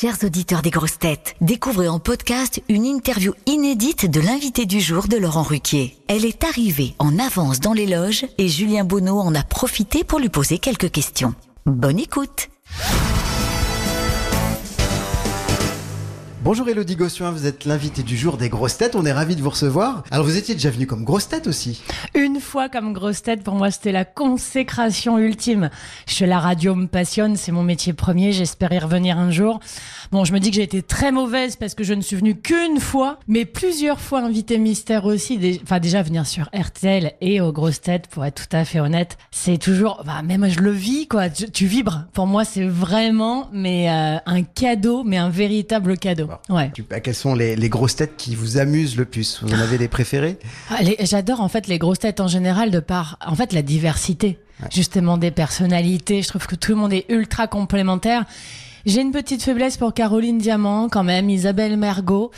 Chers auditeurs des grosses têtes, découvrez en podcast une interview inédite de l'invité du jour de Laurent Ruquier. Elle est arrivée en avance dans les loges et Julien Bonneau en a profité pour lui poser quelques questions. Bonne écoute Bonjour Elodie Gossuin, vous êtes l'invité du jour des grosses têtes, on est ravis de vous recevoir. Alors vous étiez déjà venu comme grosse tête aussi Une fois comme grosse tête, pour moi c'était la consécration ultime. Je la radio me passionne, c'est mon métier premier, j'espère y revenir un jour. Bon, je me dis que j'ai été très mauvaise parce que je ne suis venue qu'une fois, mais plusieurs fois invité mystère aussi. Enfin déjà venir sur RTL et aux grosses têtes, pour être tout à fait honnête, c'est toujours, bah, même je le vis quoi, tu, vibres. Pour moi c'est vraiment mais euh, un cadeau, mais un véritable cadeau. Ouais. Quelles sont les, grosses têtes qui vous amusent le plus? Vous en avez des préférées? Ah, J'adore en fait les grosses têtes en général de par en fait la diversité justement des personnalités. Je trouve que tout le monde est ultra complémentaire. J'ai une petite faiblesse pour Caroline Diamant, quand même, Isabelle Mergot,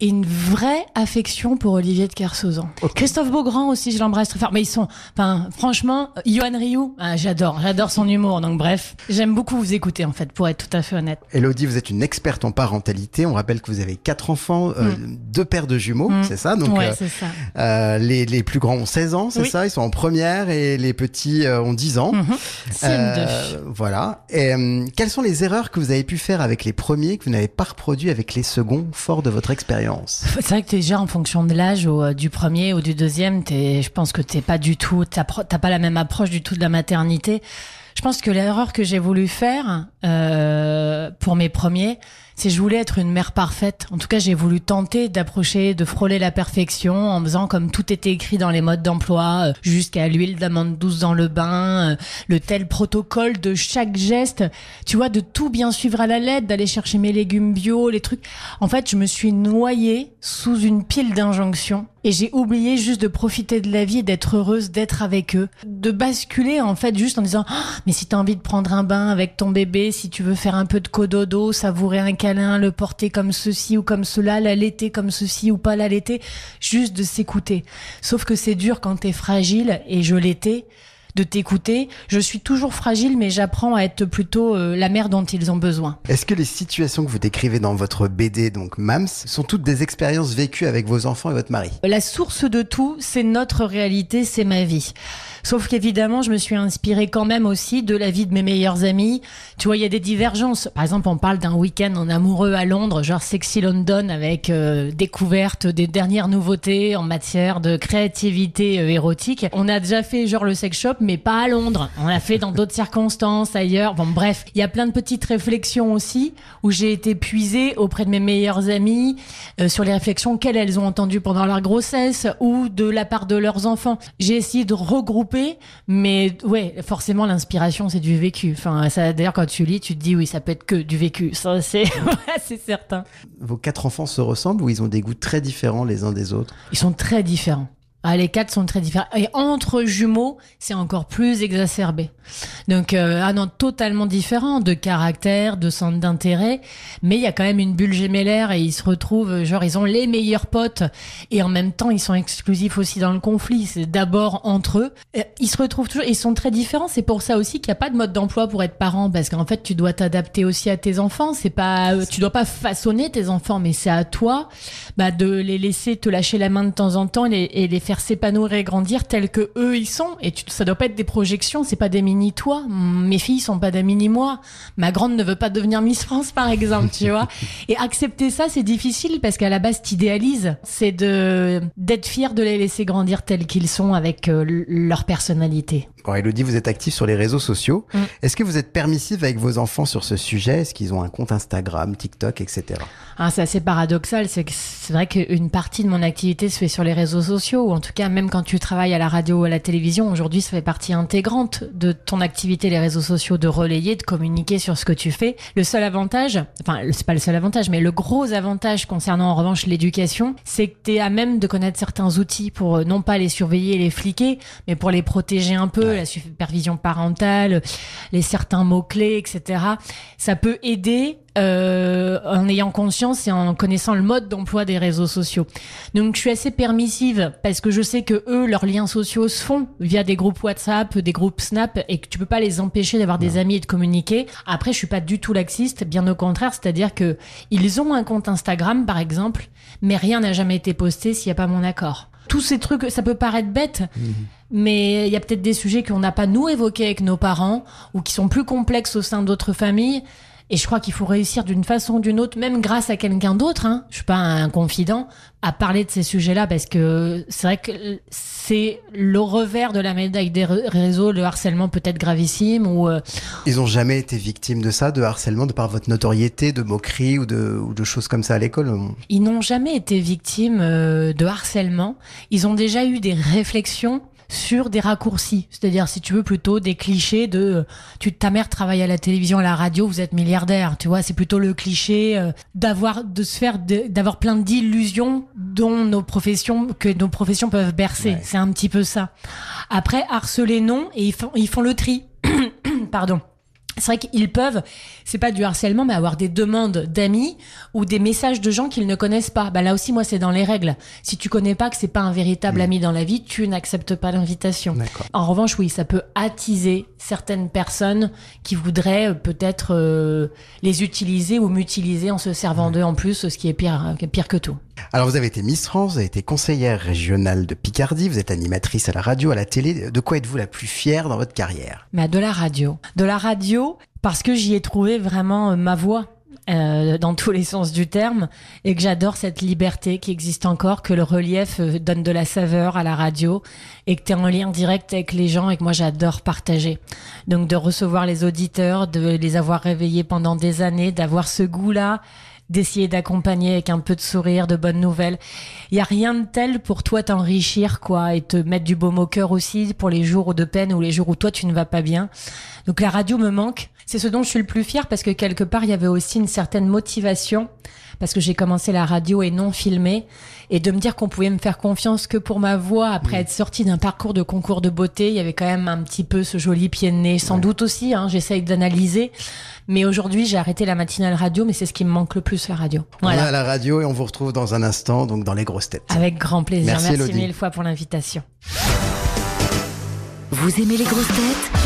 et une vraie affection pour Olivier de Kersauzon. Christophe Beaugrand aussi, je l'embrasse très fort. Mais ils sont, enfin, franchement, Yohan Ryu, ah, j'adore, j'adore son humour. Donc bref, j'aime beaucoup vous écouter en fait, pour être tout à fait honnête. Elodie, vous êtes une experte en parentalité. On rappelle que vous avez quatre enfants, euh, mm. deux paires de jumeaux, mm. c'est ça Donc, ouais, euh, c'est ça. Euh, les, les, plus grands ont 16 ans, c'est ça Ils sont en première et les petits ont 10 ans. Mm-hmm. voilà. Et quelles sont les erreurs que vous vous avez pu faire avec les premiers que vous n'avez pas reproduit avec les seconds, fort de votre expérience? C'est vrai que déjà en fonction de l'âge euh, du premier ou du deuxième, es, je pense que t'es pas du tout, t'as pas la même approche du tout de la maternité. Je pense que l'erreur que j'ai voulu faire euh, pour mes premiers, c'est je voulais être une mère parfaite. En tout cas, j'ai voulu tenter d'approcher, de frôler la perfection en faisant comme tout était écrit dans les modes d'emploi, euh, jusqu'à l'huile d'amande douce dans le bain, euh, le tel protocole de chaque geste. Tu vois, de tout bien suivre à la lettre, d'aller chercher mes légumes bio, les trucs. En fait, je me suis noyée sous une pile d'injonctions et j'ai oublié juste de profiter de la vie, d'être heureuse, d'être avec eux, de basculer en fait juste en disant oh, mais si t'as envie de prendre un bain avec ton bébé, si tu veux faire un peu de cododo, savourer un le porter comme ceci ou comme cela, l'allaiter comme ceci ou pas l'allaiter, juste de s'écouter. Sauf que c'est dur quand t'es fragile et je l'étais de t'écouter. Je suis toujours fragile, mais j'apprends à être plutôt euh, la mère dont ils ont besoin. Est-ce que les situations que vous décrivez dans votre BD, donc MAMS, sont toutes des expériences vécues avec vos enfants et votre mari? La source de tout, c'est notre réalité, c'est ma vie. Sauf qu'évidemment, je me suis inspirée quand même aussi de la vie de mes meilleurs amis. Tu vois, il y a des divergences. Par exemple, on parle d'un week-end en amoureux à Londres, genre Sexy London, avec euh, découverte des dernières nouveautés en matière de créativité euh, érotique. On a déjà fait genre le sex shop, mais pas à Londres. On l'a fait dans d'autres circonstances, ailleurs. Bon, bref, il y a plein de petites réflexions aussi où j'ai été puisée auprès de mes meilleurs amis euh, sur les réflexions qu'elles elles ont entendues pendant leur grossesse ou de la part de leurs enfants. J'ai essayé de regrouper mais ouais, forcément l'inspiration c'est du vécu. Enfin, ça d'ailleurs quand tu lis, tu te dis oui, ça peut être que du vécu. Ça c'est c'est certain. Vos quatre enfants se ressemblent ou ils ont des goûts très différents les uns des autres? Ils sont très différents. Ah, les quatre sont très différents. Et entre jumeaux, c'est encore plus exacerbé. Donc, euh, ah non, totalement différent de caractère, de centre d'intérêt. Mais il y a quand même une bulle gémellaire et ils se retrouvent, genre, ils ont les meilleurs potes. Et en même temps, ils sont exclusifs aussi dans le conflit. C'est d'abord entre eux. Ils se retrouvent toujours, ils sont très différents. C'est pour ça aussi qu'il n'y a pas de mode d'emploi pour être parent. Parce qu'en fait, tu dois t'adapter aussi à tes enfants. C'est pas, euh, tu dois pas façonner tes enfants, mais c'est à toi, bah, de les laisser te lâcher la main de temps en temps et les, et les faire s'épanouir et grandir tels que eux ils sont. Et tu, ça doit pas être des projections, c'est pas des mini toi. Mes filles sont pas des mini moi. Ma grande ne veut pas devenir Miss France par exemple, tu vois. Et accepter ça c'est difficile parce qu'à la base t'idéalises, c'est de d'être fier de les laisser grandir tels qu'ils sont avec euh, leur personnalité. Bon, Elodie, vous êtes active sur les réseaux sociaux. Mm. Est-ce que vous êtes permissive avec vos enfants sur ce sujet? Est-ce qu'ils ont un compte Instagram, TikTok, etc. Ah, c'est assez paradoxal. C'est vrai qu'une partie de mon activité se fait sur les réseaux sociaux, ou en tout cas, même quand tu travailles à la radio ou à la télévision, aujourd'hui, ça fait partie intégrante de ton activité, les réseaux sociaux, de relayer, de communiquer sur ce que tu fais. Le seul avantage, enfin, c'est pas le seul avantage, mais le gros avantage concernant en revanche l'éducation, c'est que tu es à même de connaître certains outils pour euh, non pas les surveiller et les fliquer, mais pour les protéger un peu la supervision parentale, les certains mots-clés, etc. Ça peut aider euh, en ayant conscience et en connaissant le mode d'emploi des réseaux sociaux. Donc je suis assez permissive parce que je sais que eux, leurs liens sociaux se font via des groupes WhatsApp, des groupes Snap et que tu peux pas les empêcher d'avoir des amis et de communiquer. Après, je suis pas du tout laxiste, bien au contraire, c'est-à-dire que ils ont un compte Instagram par exemple, mais rien n'a jamais été posté s'il n'y a pas mon accord. Tous ces trucs, ça peut paraître bête, mais il y a peut-être des sujets qu'on n'a pas nous évoqués avec nos parents ou qui sont plus complexes au sein d'autres familles. Et je crois qu'il faut réussir d'une façon ou d'une autre, même grâce à quelqu'un d'autre, hein, je suis pas un confident, à parler de ces sujets-là parce que c'est vrai que c'est le revers de la médaille des ré- réseaux, le harcèlement peut être gravissime ou euh, Ils ont jamais été victimes de ça, de harcèlement, de par votre notoriété, de moqueries ou de, ou de choses comme ça à l'école ils n'ont jamais été victimes euh, de harcèlement. Ils ont déjà eu des réflexions sur des raccourcis, c'est-à-dire si tu veux plutôt des clichés de euh, tu ta mère travaille à la télévision, à la radio, vous êtes milliardaire, tu vois, c'est plutôt le cliché euh, d'avoir de se faire d'avoir plein d'illusions dont nos professions que nos professions peuvent bercer. Ouais. C'est un petit peu ça. Après harceler non et ils font ils font le tri. Pardon. C'est vrai qu'ils peuvent, c'est pas du harcèlement, mais avoir des demandes d'amis ou des messages de gens qu'ils ne connaissent pas. Bah là aussi, moi, c'est dans les règles. Si tu connais pas que c'est pas un véritable ami dans la vie, tu n'acceptes pas l'invitation. En revanche, oui, ça peut attiser certaines personnes qui voudraient euh, peut-être euh, les utiliser ou m'utiliser en se servant d'eux en plus, ce qui est pire, euh, pire que tout. Alors vous avez été Miss France, vous avez été conseillère régionale de Picardie, vous êtes animatrice à la radio, à la télé. De quoi êtes-vous la plus fière dans votre carrière? Mais de la radio. De la radio, parce que j'y ai trouvé vraiment ma voix. Euh, dans tous les sens du terme et que j'adore cette liberté qui existe encore que le relief euh, donne de la saveur à la radio et que tu es en lien direct avec les gens et que moi j'adore partager donc de recevoir les auditeurs de les avoir réveillés pendant des années d'avoir ce goût là d'essayer d'accompagner avec un peu de sourire, de bonnes nouvelles. Il y a rien de tel pour toi t'enrichir, quoi, et te mettre du baume au cœur aussi pour les jours de peine ou les jours où toi tu ne vas pas bien. Donc la radio me manque. C'est ce dont je suis le plus fier parce que quelque part il y avait aussi une certaine motivation parce que j'ai commencé la radio et non filmé et de me dire qu'on pouvait me faire confiance que pour ma voix après être sortie d'un parcours de concours de beauté, il y avait quand même un petit peu ce joli pied de nez, sans doute aussi, hein, j'essaye d'analyser. Mais aujourd'hui, j'ai arrêté la matinale radio, mais c'est ce qui me manque le plus, la radio. On est Voilà. à la radio et on vous retrouve dans un instant, donc dans les grosses têtes. Avec grand plaisir. Merci, mille fois pour l'invitation. Vous aimez les grosses têtes?